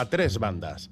a tres bandas.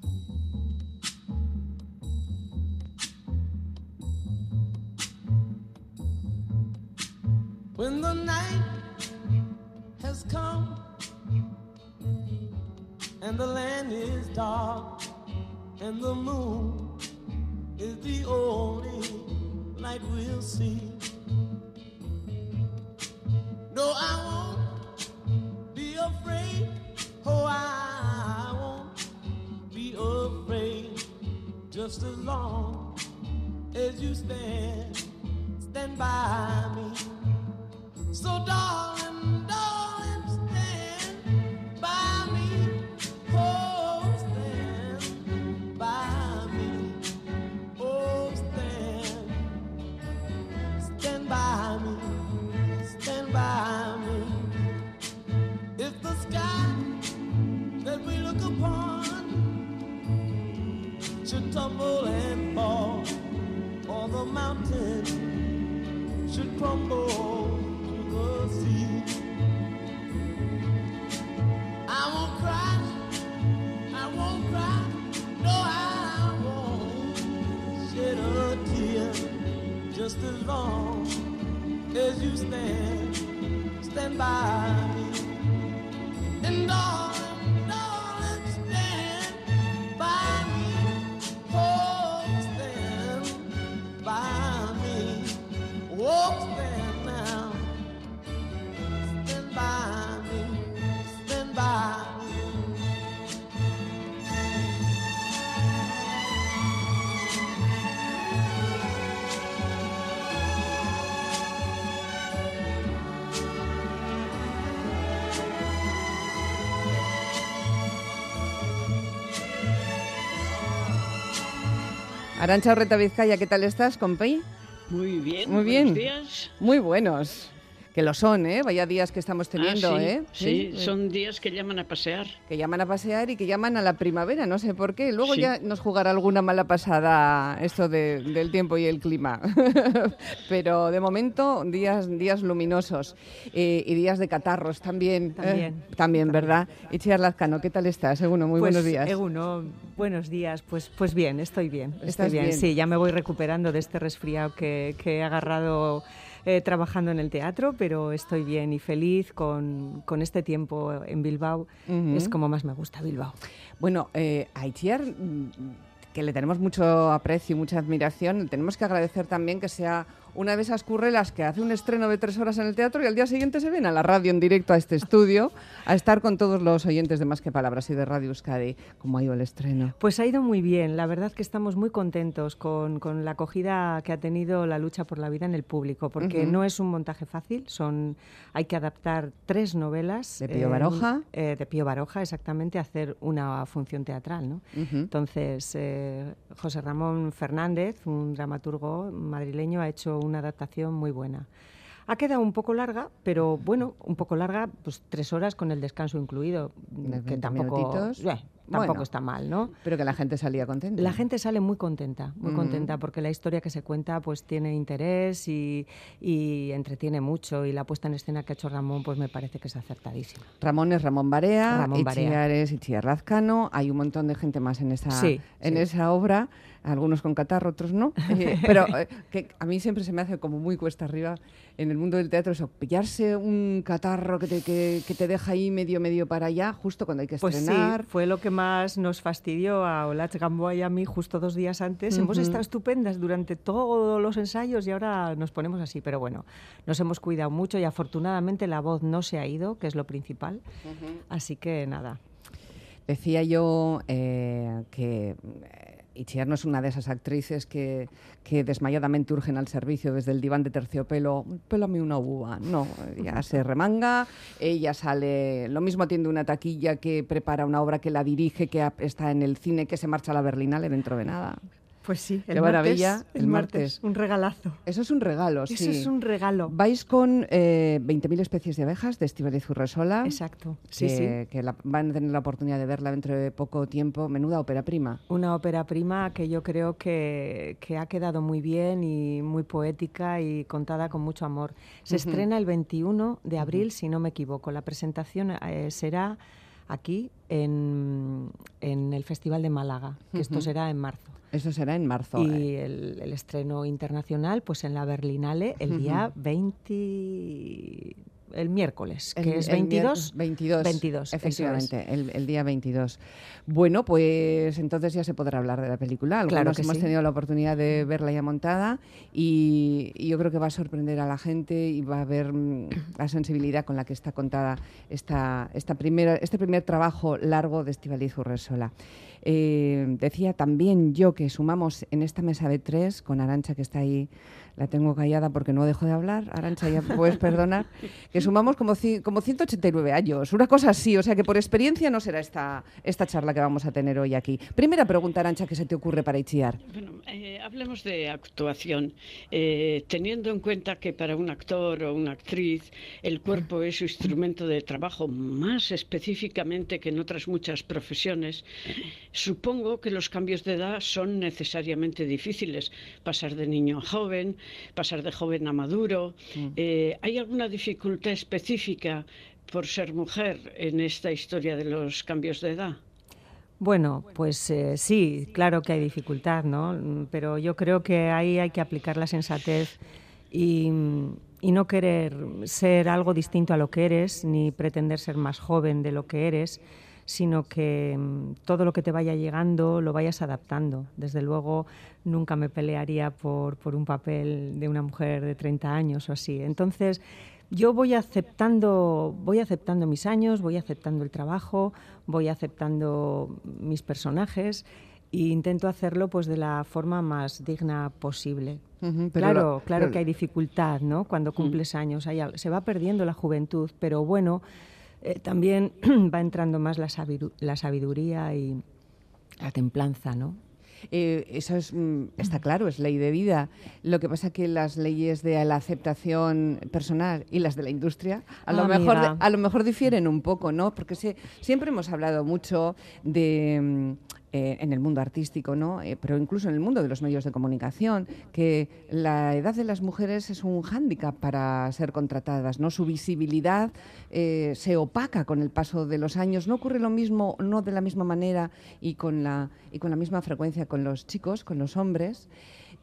Arancha Orreta Vizcaya, ¿qué tal estás, compi? Muy bien. Muy bien. buenos días. Muy buenos. Que lo son, ¿eh? Vaya días que estamos teniendo, Ah, sí, ¿eh? Sí, son días que llaman a pasear. Que llaman a pasear y que llaman a la primavera, no sé por qué. Luego Sí. ya nos jugará alguna mala pasada esto de- del tiempo y el clima. Pero de momento, días, días luminosos eh, y días de catarros también. También. eh, también, ¿verdad? Itziar Lazcano, ¿qué tal estás? Eguno, muy Pues, buenos días. Eguno, buenos días. Pues, pues bien, estoy bien. ¿Estás Estoy bien. bien? Sí, ya me voy recuperando de este resfriado que, que he agarrado eh, trabajando en el teatro, pero estoy bien y feliz con, con este tiempo en Bilbao. Es como más me gusta Bilbao. Bueno, eh, a Itziar, mm, que le tenemos mucho aprecio y mucha admiración, tenemos que agradecer también que sea una de esas currelas que hace un estreno de tres horas en el teatro y al día siguiente se ven a la radio en directo a este estudio a estar con todos los oyentes de Más que Palabras y de Radio Euskadi. ¿Cómo ha ido el estreno? Pues ha ido muy bien. La verdad que estamos muy contentos con, con la acogida que ha tenido la lucha por la vida en el público, porque no es un montaje fácil. Son, hay que adaptar tres novelas. De Pío eh, Baroja. eh, de Pío Baroja, exactamente, hacer una función teatral. ¿no? Entonces, eh, José Ramón Fernández, un dramaturgo madrileño, ha hecho una adaptación muy buena. Ha quedado un poco larga, pero bueno, un poco larga, pues tres horas con el descanso incluido, que 20 tampoco, eh, tampoco Bueno. está mal, ¿no? Pero que la gente salía contenta. La gente sale muy contenta, muy Mm. contenta, porque la historia que se cuenta pues tiene interés y, y entretiene mucho y la puesta en escena que ha hecho Ramón pues me parece que es acertadísima. Ramón es Ramón Barea, Ramón Barea. Itziar es Itziar Lazcano, hay un montón de gente más en esa, Sí, en sí. esa obra, algunos con catarro, otros no, Eh, pero eh, que a mí siempre se me hace como muy cuesta arriba en el mundo del teatro eso, pillarse un catarro que te, que, que te deja ahí medio, medio para allá, justo cuando hay que Pues estrenar. sí, fue lo que más nos fastidió a Olach Gamboa y a mí justo dos días antes. Hemos Ujú. estado estupendas durante todos los ensayos y ahora nos ponemos así. Pero bueno, nos hemos cuidado mucho y afortunadamente la voz no se ha ido, que es lo principal. Así que nada. Decía yo eh, que Itziar no es una de esas actrices que, que desmayadamente urgen al servicio desde el diván de terciopelo, pélame una uva. No, ella se remanga, ella sale, lo mismo atiende una taquilla que prepara una obra que la dirige, que está en el cine, que se marcha a la Berlinale dentro de nada. Pues sí, Qué maravilla, el martes. Un regalazo. Eso es un regalo, Eso sí. es un regalo. Vais con eh, 20.000 especies de abejas de Estíbaliz Urresola. Exacto. Sí, que, sí. que la- van a tener la oportunidad de verla dentro de poco tiempo. Menuda ópera prima. Una ópera prima que yo creo que, que ha quedado muy bien y muy poética y contada con mucho amor. Se estrena el 21 de abril, si no me equivoco. La presentación eh, será aquí en, en el Festival de Málaga, que esto será en marzo. Eso será en marzo. Y el, el estreno internacional, pues en la Berlinale, el día 20... el miércoles, El- que es el 22. miércoles 22. 22, eso es. efectivamente, el, el día 22. Bueno, pues entonces ya se podrá hablar de la película. Algunos Claro que hemos sí. tenido la oportunidad de verla ya montada y, y yo creo que va a sorprender a la gente y va a ver mm, la sensibilidad con la que está contada esta, esta primera, este primer trabajo largo de Estivaliz Urresola. Eh, decía también yo que sumamos en esta mesa de tres, con Arancha que está ahí, la tengo callada porque no dejo de hablar, Arancha ya puedes perdonar, que sumamos como, como 189 años, una cosa así, o sea que por experiencia no será esta, esta charla que vamos a tener hoy aquí. Primera pregunta, Arancha, ¿qué se te ocurre para Itziar? Bueno, eh, hablemos de actuación. Eh, teniendo en cuenta que para un actor o una actriz el cuerpo es su instrumento de trabajo más específicamente que en otras muchas profesiones, supongo que los cambios de edad son necesariamente difíciles. Pasar de niño a joven, pasar de joven a maduro. Eh, ¿Hay alguna dificultad específica por ser mujer en esta historia de los cambios de edad? Bueno, pues eh, sí, claro que hay dificultad, ¿no? Mm, Pero yo creo que ahí hay que aplicar la sensatez y, y no querer ser algo distinto a lo que eres, ni pretender ser más joven de lo que eres, sino que mm, todo lo que te vaya llegando lo vayas adaptando. Desde luego, nunca me pelearía por, por un papel de una mujer de 30 años o así. Entonces, yo voy aceptando, voy aceptando mis años, voy aceptando el trabajo, voy aceptando mis personajes e intento hacerlo pues de la forma más digna posible. Claro, la- claro que hay dificultad, ¿no? Cuando cumples años, hay se va perdiendo la juventud, pero bueno, eh, también va entrando más la, sabidu- la sabiduría y la templanza, ¿no? Eh, eso es, mm, está claro, es ley de vida. Lo que pasa que las leyes de la aceptación personal y las de la industria a lo, Ah, mejor, a lo mejor difieren un poco, ¿no? Porque se- siempre hemos hablado mucho de... eh, en el mundo artístico, ¿no? Eh, pero incluso en el mundo de los medios de comunicación, que la edad de las mujeres es un hándicap para ser contratadas, ¿no? Su visibilidad eh, se opaca con el paso de los años. No ocurre lo mismo, no de la misma manera y con la, y con la misma frecuencia con los chicos, con los hombres.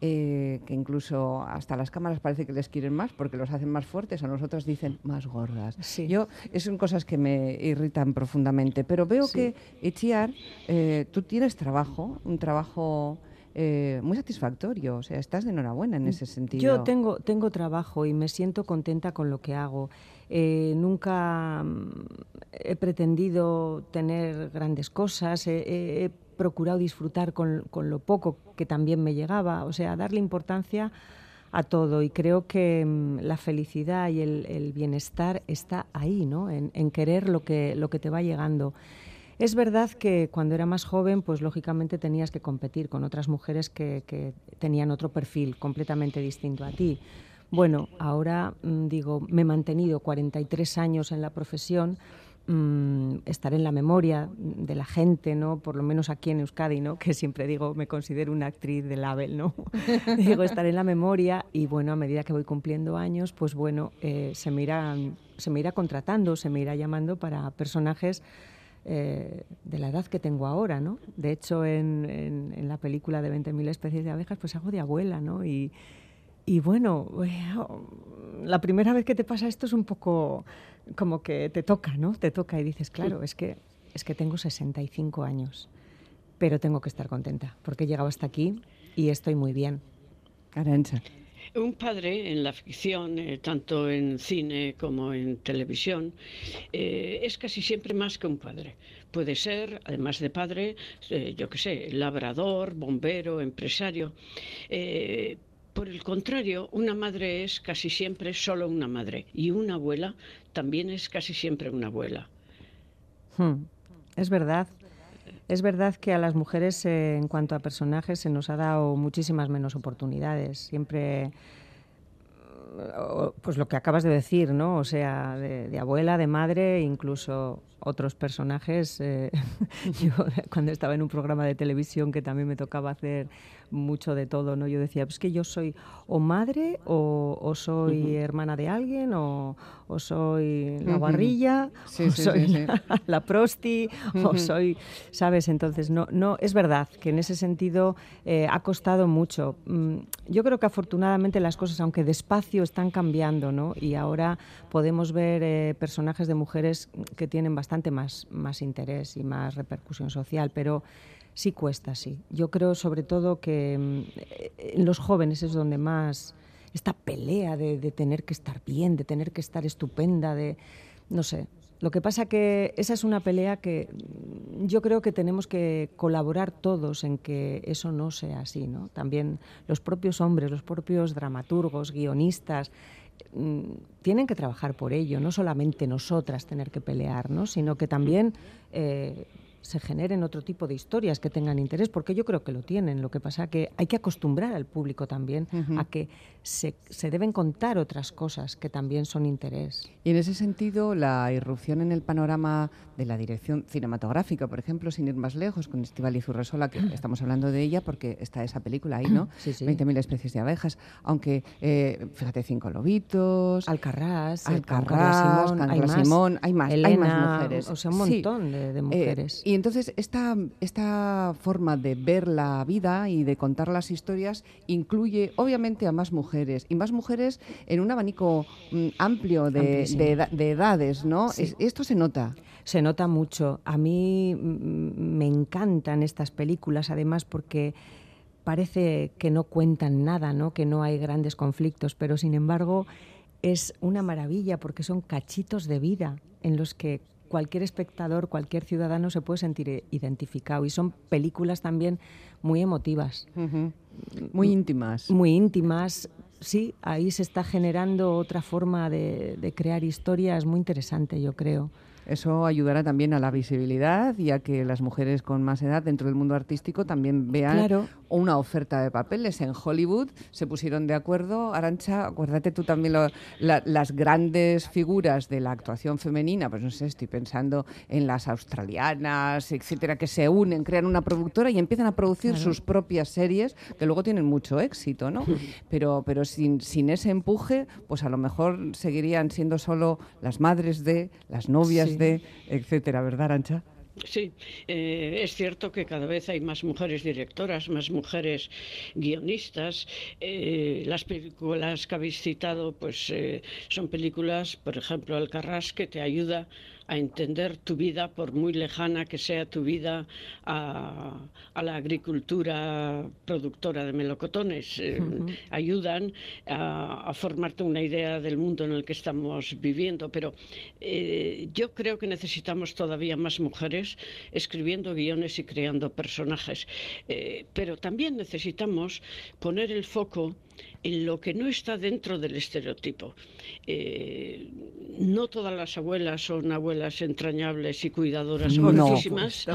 Eh, que incluso hasta las cámaras parece que les quieren más porque los hacen más fuertes, a nosotros dicen más gordas. Sí. Yo, es son cosas que me irritan profundamente, pero veo Sí. que, Itziar, eh, tú tienes trabajo, un trabajo eh, muy satisfactorio, o sea, estás de enhorabuena en ese sentido. Yo tengo, tengo trabajo y me siento contenta con lo que hago. Eh, nunca mm, he pretendido tener grandes cosas, he procurado disfrutar con, con lo poco que también me llegaba, o sea, darle importancia a todo y creo que mm, la felicidad y el, el bienestar está ahí, ¿no? En, querer lo que, lo que te va llegando. Es verdad que cuando era más joven, pues lógicamente tenías que competir con otras mujeres que, que tenían otro perfil completamente distinto a ti. Bueno, ahora mm, digo, me he mantenido 43 años en la profesión, mm, estar en la memoria de la gente, ¿no? Por lo menos aquí en Euskadi, ¿no? Que siempre digo, me considero una actriz de label, ¿no? digo, estar en la memoria y bueno, a medida que voy cumpliendo años, pues bueno, eh, se, me irán- se me irá contratando, se me irá llamando para personajes eh, de la edad que tengo ahora, ¿no? De hecho, en, en- en la película de 20.000 especies de abejas, pues hago de abuela, ¿no? Y, y bueno, bueno, la primera vez que te pasa esto es un poco como que te toca, ¿no? Te toca y dices, claro, es que, es que tengo 65 años, pero tengo que estar contenta porque he llegado hasta aquí y estoy muy bien. Arantxa. Un padre en la ficción, eh, tanto en cine como en televisión, eh, es casi siempre más que un padre. Puede ser, además de padre, eh, yo qué sé, labrador, bombero, empresario. Por el contrario, una madre es casi siempre solo una madre y una abuela también es casi siempre una abuela. Hmm, Es verdad. Es verdad que a las mujeres, eh, en cuanto a personajes, se nos ha dado muchísimas menos oportunidades. Siempre, pues lo que acabas de decir, ¿no? O sea, de, de abuela, de madre, incluso otros personajes. eh, yo cuando estaba en un programa de televisión que también me tocaba hacer mucho de todo, ¿no? Yo decía, pues que yo soy o madre o, soy hermana de alguien o, soy la guarrilla o soy la, prosti o soy, ¿sabes? Entonces, no, no, es verdad que en ese sentido eh, ha costado mucho. Mm, yo creo que afortunadamente las cosas, aunque despacio, están cambiando, ¿no? Y ahora podemos ver eh, personajes de mujeres que tienen bastante más, más interés y más repercusión social, pero sí cuesta, sí. Yo creo sobre todo que mm, en los jóvenes es donde más esta pelea de, tener que estar bien, de tener que estar estupenda, de no sé. Lo que pasa que esa es una pelea que mm, yo creo que tenemos que colaborar todos en que eso no sea así, ¿no? También los propios hombres, los propios dramaturgos, guionistas, mm, tienen que trabajar por ello, no solamente nosotras tener que pelear, ¿no? sino que también eh, se generen otro tipo de historias que tengan interés, porque yo creo que lo tienen. Lo que pasa es que hay que acostumbrar al público también a que se, se, deben contar otras cosas que también son interés. Y en ese sentido, la irrupción en el panorama de la dirección cinematográfica, por ejemplo, sin ir más lejos, con Estival y Zurresola, que estamos hablando de ella porque está esa película ahí, ¿no? Sí, sí. 20.000 especies de abejas, aunque, eh, fíjate, Cinco Lobitos... Alcarrás, Alcarrás, Simón, hay Simón, hay más, hay más mujeres. O sea, un montón de, eh, mujeres. Y entonces esta, esta forma de ver la vida y de contar las historias incluye obviamente a más mujeres y más mujeres en un abanico mm, amplio de, de, edades, ¿no? esto se nota. Se nota mucho. A mí me encantan estas películas, además porque parece que no cuentan nada, ¿no? que no hay grandes conflictos, pero sin embargo es una maravilla porque son cachitos de vida en los que cualquier espectador, cualquier ciudadano se puede sentir identificado. Y son películas también muy emotivas. Muy íntimas. Muy íntimas. Sí, ahí se está generando otra forma de, de crear historias muy interesante, yo creo. Eso ayudará también a la visibilidad y a que las mujeres con más edad dentro del mundo artístico también vean una oferta de papeles. En Hollywood se pusieron de acuerdo, Arancha, acuérdate tú también las grandes figuras de la actuación femenina, pues no sé, estoy pensando en las australianas, etcétera, que se unen, crean una productora y empiezan a producir sus propias series que luego tienen mucho éxito, ¿no? Pero, pero sin, sin ese empuje, pues a lo mejor seguirían siendo solo las madres de, las novias de, etcétera, ¿verdad, Arancha? Sí, eh, es cierto que cada vez hay más mujeres directoras, más mujeres guionistas. Eh, las películas que habéis citado, pues eh, son películas, por ejemplo, Alcarrás, que te ayuda a entender tu vida, por muy lejana que sea tu vida, a, la agricultura productora de melocotones. Eh, ayudan a, formarte una idea del mundo en el que estamos viviendo. Pero eh, yo creo que necesitamos todavía más mujeres escribiendo guiones y creando personajes. Eh, pero también necesitamos poner el foco en lo que no está dentro del estereotipo. Eh, no todas las abuelas son abuelas entrañables y cuidadoras no,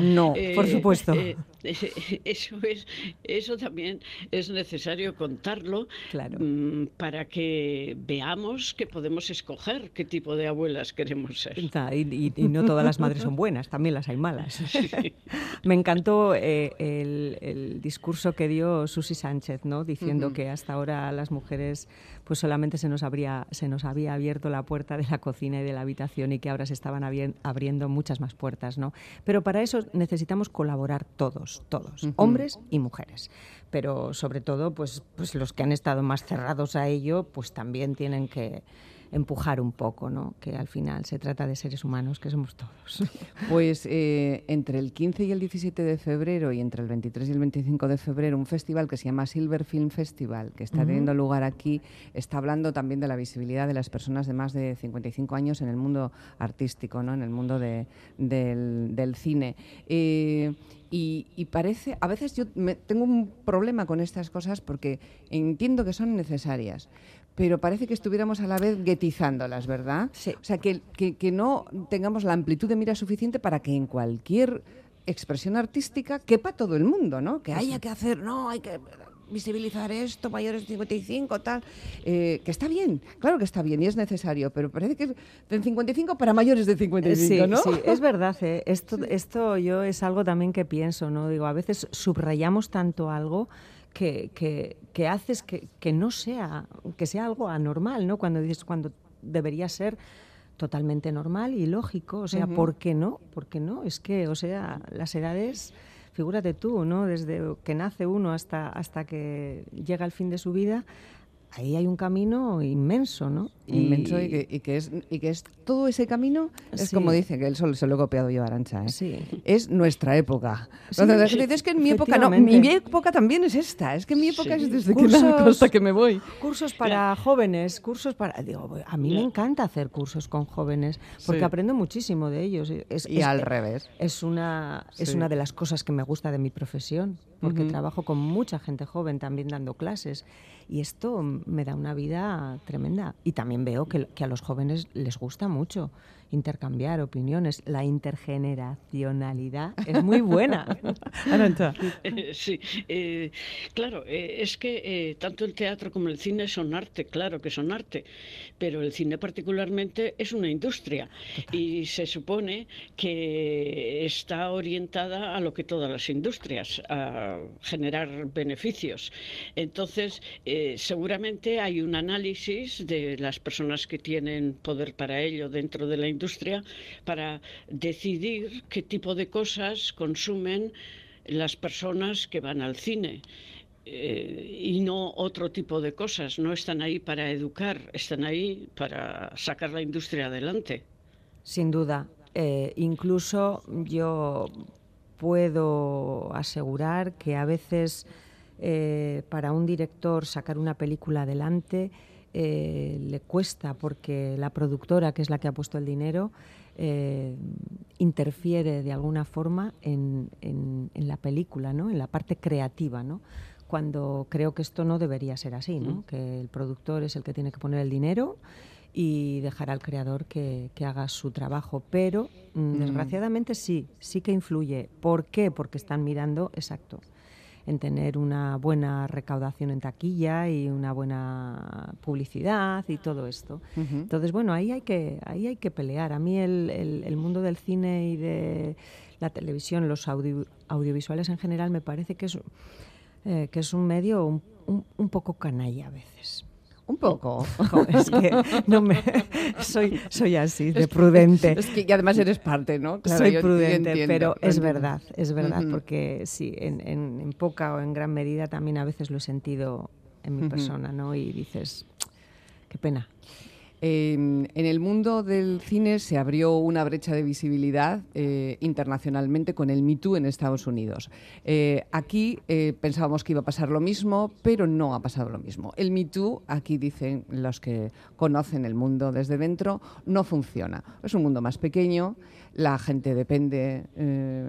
No, eh, por supuesto. Eh, eso, es, eso también es necesario contarlo claro. Mm, para que veamos que podemos escoger qué tipo de abuelas queremos ser. Y, no todas las madres son buenas, también las hay malas. Me encantó el, discurso que dio Susi Sánchez, ¿no? diciendo que hasta ahora las mujeres pues solamente se nos, habría, se nos había abierto la puerta de la cocina y de la habitación y que ahora se estaban abriendo muchas más puertas. ¿no? Pero para eso necesitamos colaborar todos, todos, hombres y mujeres. Pero sobre todo, pues, pues los que han estado más cerrados a ello, pues también tienen que empujar un poco, ¿no? que al final se trata de seres humanos, que somos todos. Pues eh, entre el 15 y el 17 de febrero y entre el 23 y el 25 de febrero, un festival que se llama Silver Film Festival, que está teniendo lugar aquí, está hablando también de la visibilidad de las personas de más de 55 años en el mundo artístico, ¿no? en el mundo de, del, cine. Eh, y, y, parece, a veces yo me, tengo un problema con estas cosas porque entiendo que son necesarias, pero parece que estuviéramos a la vez guetizándolas, ¿verdad? Sí. O sea, que, que, no tengamos la amplitud de mira suficiente para que en cualquier expresión artística quepa todo el mundo, ¿no? Que haya que hacer, no, hay que visibilizar esto, mayores de 55, tal, eh, que está bien, claro que está bien y es necesario, pero parece que es de 55 para mayores de 55, ¿no? Sí, es verdad, ¿eh? esto, esto yo es algo también que pienso, ¿no? Digo, a veces subrayamos tanto algo que, que, que haces que, que, no sea, que sea algo anormal, ¿no? Cuando dices, cuando debería ser totalmente normal y lógico, o sea, ¿por qué no? ¿Por qué no? Es que, o sea, las edades figúrate tú, ¿no? Desde que nace uno hasta, hasta que llega al fin de su vida, ahí hay un camino inmenso, ¿no? Inmenso y, que, es, y que es todo ese camino, es como dice, que él solo se lo he copiado yo a Arancha, ¿eh? Sí. es nuestra época. Cuando dices que en mi época, no, mi época también es esta, es que mi época es desde cursos, que hasta que me voy. Cursos para jóvenes, cursos para... Digo, a mí me encanta hacer cursos con jóvenes, porque aprendo muchísimo de ellos. Es, y al revés. Es una, es una de las cosas que me gusta de mi profesión, porque trabajo con mucha gente joven también dando clases. Y esto me da una vida tremenda. Y también veo que, a los jóvenes les gusta mucho intercambiar opiniones. La intergeneracionalidad es muy buena. sí, eh, claro, eh, es que eh, tanto el teatro como el cine son arte, claro que son arte, pero el cine particularmente es una industria y se supone que está orientada a lo que todas las industrias, a generar beneficios. Entonces, seguramente hay un análisis de las personas que tienen poder para ello dentro de la industria industria para decidir qué tipo de cosas consumen las personas que van al cine. Eh, y no otro tipo de cosas. No están ahí para educar, están ahí para sacar la industria adelante. Sin duda. Eh, incluso yo puedo asegurar que a veces eh, para un director sacar una película adelante eh, le cuesta porque la productora, que es la que ha puesto el dinero, eh, interfiere de alguna forma en, la película, ¿no? en la parte creativa, ¿no? cuando creo que esto no debería ser así, ¿no? Mm. que el productor es el que tiene que poner el dinero y dejar al creador que, haga su trabajo. Pero, mm, mm. desgraciadamente, sí, sí que influye. ¿Por qué? Porque están mirando, exacto, en tener una buena recaudación en taquilla y una buena publicidad y todo esto. Entonces, bueno, ahí hay que, ahí hay que pelear. A mí el, el, mundo del cine y de la televisión, los audiovisuales en general, me parece que es, eh, que es un medio un, un poco canalla a veces. Un poco. es que no me, soy, soy así, de prudente. Es que y además eres parte, ¿no? soy prudente, pero es verdad, es verdad, porque sí, en, en, poca o en gran medida también a veces lo he sentido en mi persona, ¿no? Y dices, qué pena, en, el mundo del cine se abrió una brecha de visibilidad eh, internacionalmente con el Me Too en Estados Unidos. Eh, aquí eh, pensábamos que iba a pasar lo mismo, pero no ha pasado lo mismo. El Me Too, aquí dicen los que conocen el mundo desde dentro, no funciona. Es un mundo más pequeño, la gente depende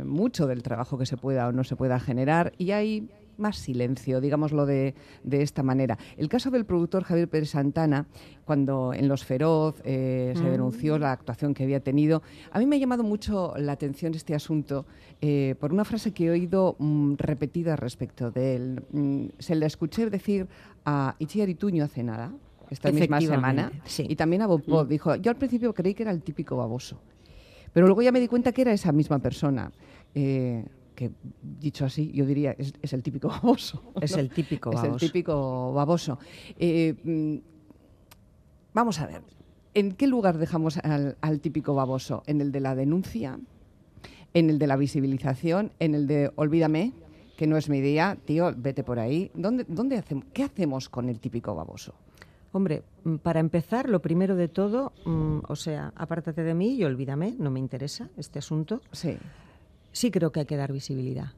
mucho del trabajo que se pueda o no se pueda generar y hay más silencio, digámoslo de, de, esta manera. El caso del productor Javier Pérez Santana, cuando en Los Feroz eh, se mm. denunció la actuación que había tenido, a mí me ha llamado mucho la atención este asunto eh, por una frase que he oído mm, repetida respecto de él. Mm, se le escuché decir a Ichiar Ituño hace nada, esta misma semana, y también a Bob Dijo, yo al principio creí que era el típico baboso, pero luego ya me di cuenta que era esa misma persona. Eh, que dicho así, yo diría, es, es el típico baboso. Es el típico baboso. Es el típico baboso. Eh, mm, vamos a ver, ¿en qué lugar dejamos al, al, típico baboso? ¿En el de la denuncia? ¿En el de la visibilización? ¿En el de olvídame? Que no es mi día, tío, vete por ahí. ¿Dónde, dónde hacemos, ¿Qué hacemos con el típico baboso? Hombre, mm, para empezar, lo primero de todo, mm, o sea, apártate de mí y olvídame, no me interesa este asunto. Sí sí creo que hay que dar visibilidad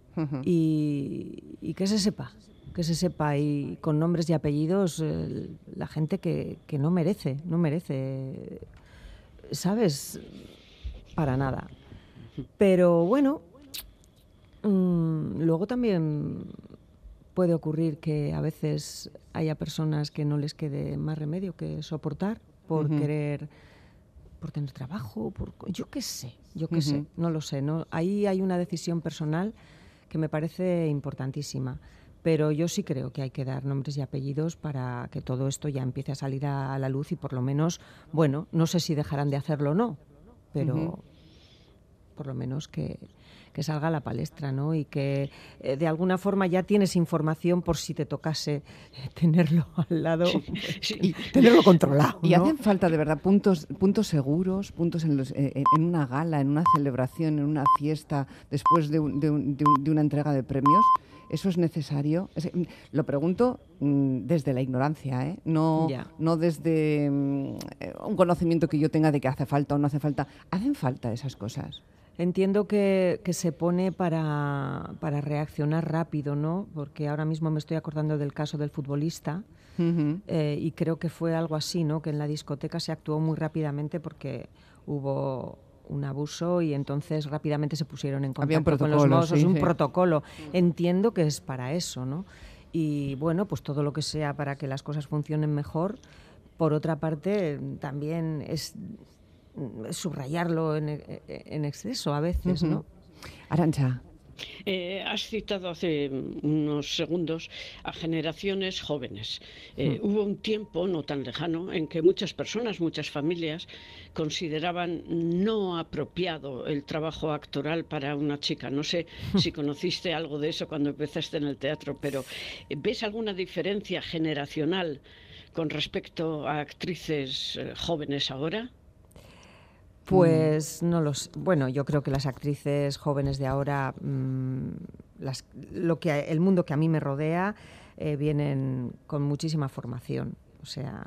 y, que se sepa, que se sepa y con nombres y apellidos eh, la gente que, no merece, no merece, ¿sabes? Para nada. Pero bueno, mm, luego también puede ocurrir que a veces haya personas que no les quede más remedio que soportar por querer por tener trabajo, por yo qué sé, yo qué sé, no lo sé. No, ahí hay una decisión personal que me parece importantísima. Pero yo sí creo que hay que dar nombres y apellidos para que todo esto ya empiece a salir a, la luz y por lo menos, bueno, no sé si dejarán de hacerlo o no, pero por lo menos que, que salga a la palestra, ¿no? Y que eh, de alguna forma ya tienes información por si te tocase tenerlo al lado y tenerlo controlado. Y hacen falta de verdad puntos, puntos seguros, puntos en, los, eh, en una gala, en una celebración, en una fiesta, después de, de, de una entrega de premios. ¿Eso es necesario? lo pregunto mm, desde la ignorancia, ¿eh? no, no desde mm, un conocimiento que yo tenga de que hace falta o no hace falta. ¿Hacen falta esas cosas? Entiendo que, se pone para, reaccionar rápido, ¿no? Porque ahora mismo me estoy acordando del caso del futbolista eh, y creo que fue algo así, ¿no? Que en la discoteca se actuó muy rápidamente porque hubo un abuso y entonces rápidamente se pusieron en contacto con los mozos, un protocolo. Entiendo que es para eso, ¿no? Y bueno, pues todo lo que sea para que las cosas funcionen mejor. Por otra parte, también es subrayarlo en, en exceso a veces, ¿no? Arancha. Eh, has citado hace unos segundos a generaciones jóvenes. Eh. Hubo un tiempo no tan lejano en que muchas personas, muchas familias consideraban no apropiado el trabajo actoral para una chica. No sé si conociste algo de eso cuando empezaste en el teatro, pero eh, ¿ves alguna diferencia generacional con respecto a actrices jóvenes ahora? Pues no los. Bueno, yo creo que las actrices jóvenes de ahora, mm, las, lo que el mundo que a mí me rodea, eh, vienen con muchísima formación. O sea,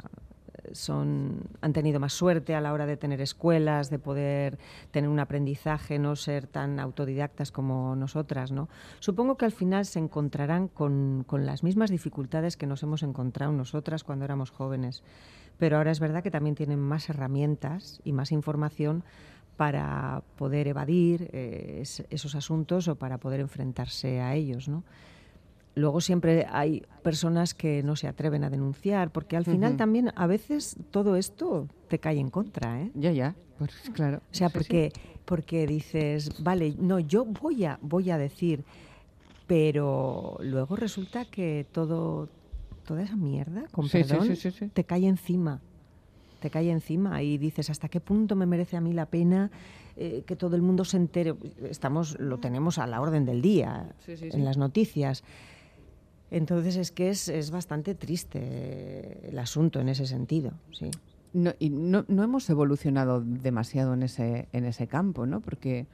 son, han tenido más suerte a la hora de tener escuelas, de poder tener un aprendizaje, no ser tan autodidactas como nosotras, ¿no? Supongo que al final se encontrarán con, con las mismas dificultades que nos hemos encontrado nosotras cuando éramos jóvenes pero ahora es verdad que también tienen más herramientas y más información para poder evadir eh, esos asuntos o para poder enfrentarse a ellos, ¿no? Luego siempre hay personas que no se atreven a denunciar, porque al final también a veces todo esto te cae en contra, ¿eh? Ya, ya, pues claro. O sea, porque, porque dices, vale, no, yo voy a, voy a decir, pero luego resulta que todo, toda esa mierda, con perdón, te cae encima. Te cae encima y dices, ¿hasta qué punto me merece a mí la pena eh, que todo el mundo se entere? Estamos, lo tenemos a la orden del día en las noticias. Entonces es que es, es bastante triste el asunto en ese sentido, sí. No, y no, no hemos evolucionado demasiado en ese, en ese campo, ¿no? Porque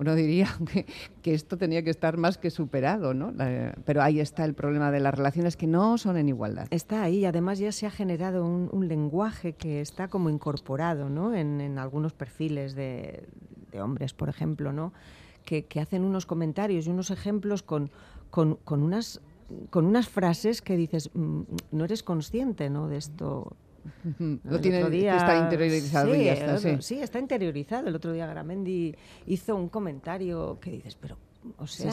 uno diría que, esto tenía que estar más que superado, ¿no? pero ahí está el problema de las relaciones que no son en igualdad. Está ahí, además ya se ha generado un, lenguaje que está como incorporado, ¿no? En, algunos perfiles de, hombres, por ejemplo, ¿no? Que, hacen unos comentarios y unos ejemplos con, con, unas con unas frases que dices, mm, no eres consciente ¿no? de esto lo tiene, está interiorizado sí, ya está, sí. sí. está interiorizado. El otro día Gramendi hizo un comentario que dices, pero, o sea...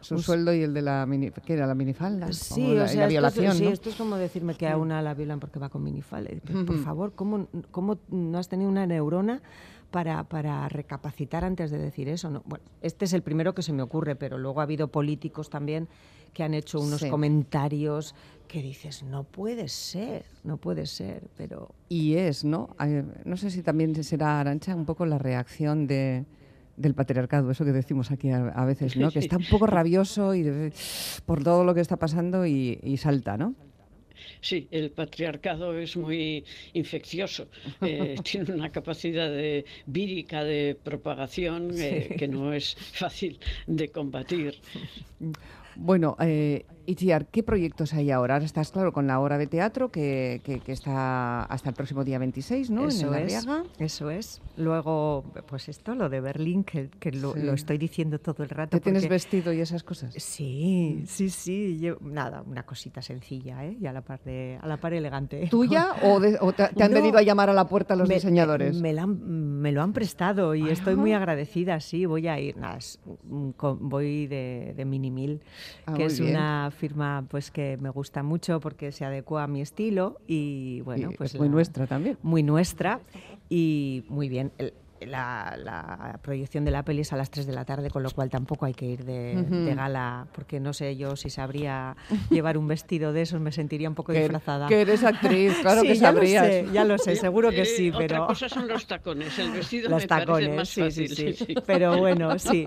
Su sueldo y el de la mini, ¿qué era la minifalda? Sí, o sea, violación, esto, sí, esto es como decirme que a una la violan porque va con minifalda. Por favor, ¿cómo, ¿cómo no has tenido una neurona para, para, recapacitar antes de decir eso. No, bueno, este es el primero que se me ocurre, pero luego ha habido políticos también que han hecho unos comentarios que dices, no puede ser, no puede ser, pero... Y es, ¿no? No sé si también será, Arancha, un poco la reacción de, del patriarcado, eso que decimos aquí a, veces, ¿no? Que está un poco rabioso y por todo lo que está pasando y, salta, ¿no? Sí, el patriarcado es muy infeccioso. Eh, tiene una capacidad de vírica de propagación eh, que no es fácil de combatir. Bueno, eh, Itziar, ¿qué proyectos hay ahora? Ahora estás, claro, con la hora de teatro que, que, está hasta el próximo día 26, ¿no? Eso en es, Eso es. Luego, pues esto, lo de Berlín, que, que lo, estoy diciendo todo el rato. ¿Te tienes vestido y esas cosas? Sí, sí, sí. nada, una cosita sencilla, ¿eh? Y a la par, de, a la par elegante. ¿Tuya o, te, han venido a llamar a la puerta los diseñadores? Me, me, lo han prestado y estoy muy agradecida, sí. Voy a ir, nada, voy de, de Minimil, ah, que es una firma pues que me gusta mucho porque se adecua a mi estilo y bueno, pues muy nuestra también. Muy nuestra y muy bien. La, la proyección de la peli es a las 3 de la tarde, con lo cual tampoco hay que ir de, gala, porque no sé yo si sabría llevar un vestido de esos, me sentiría un poco Que, disfrazada. que eres actriz, claro Sí, que ya lo sabrías. sé, ya lo sé, seguro que Eh, sí, Otra pero... cosa son los tacones, el vestido Los me parece tacones, más sí, sí, fácil. sí. Pero bueno, sí,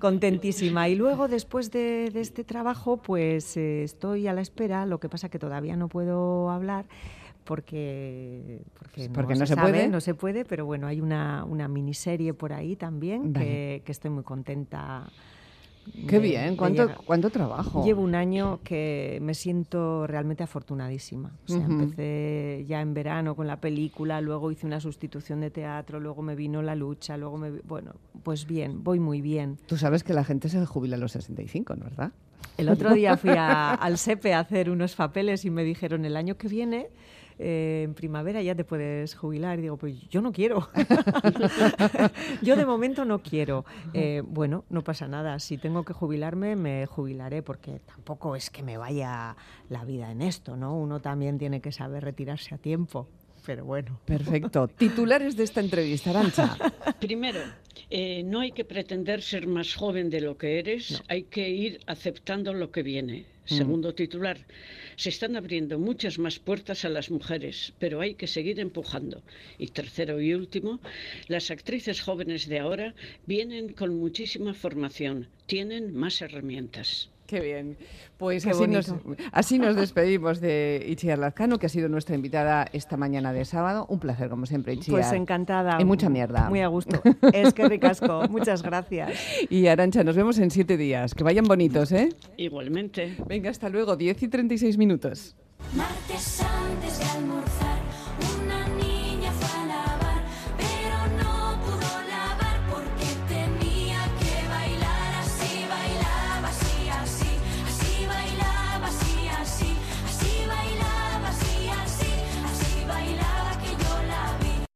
contentísima. Y luego, después de, de este trabajo, pues eh, estoy a la espera, lo que pasa que todavía no puedo hablar porque, porque, Porque no se sabe, puede. no se puede, pero bueno, hay una, una miniserie por ahí también Vale. que, que estoy muy contenta. Qué de- bien, ¿cuánto, cuánto trabajo. Llevo un año que me siento realmente afortunadísima. O sea, Ujú. empecé ya en verano con la película, luego hice una sustitución de teatro, luego me vino la lucha, luego me... Bueno, pues bien, voy muy bien. Tú sabes que la gente se jubila a los 65, ¿no verdad? El otro día fui a- al SEPE a hacer unos papeles y me dijeron el año que viene, eh, en primavera ya te puedes jubilar. Y digo, pues yo no quiero. yo de momento no quiero. Eh, bueno, no pasa nada. Si tengo que jubilarme, me jubilaré porque tampoco es que me vaya la vida en esto, ¿no? Uno también tiene que saber retirarse a tiempo. Pero bueno. Perfecto. Titulares de esta entrevista, Arancha. Primero, eh, no hay que pretender ser más joven de lo que eres, hay que ir aceptando lo que viene. Segundo titular, se están abriendo muchas más puertas a las mujeres, pero hay que seguir empujando. Y tercero y último, las actrices jóvenes de ahora vienen con muchísima formación, tienen más herramientas. Qué bien. Pues Qué así nos, así nos despedimos de Itziar Lazcano, que ha sido nuestra invitada esta mañana de sábado. Un placer, como siempre, Itziar. Pues encantada. Y mucha mierda. Muy a gusto. Es que ricasco. Muchas gracias. Y Arancha, nos vemos en siete días. Que vayan bonitos, ¿eh? Igualmente. Venga, hasta luego. 10 y 36 minutos. Martes antes de almorzar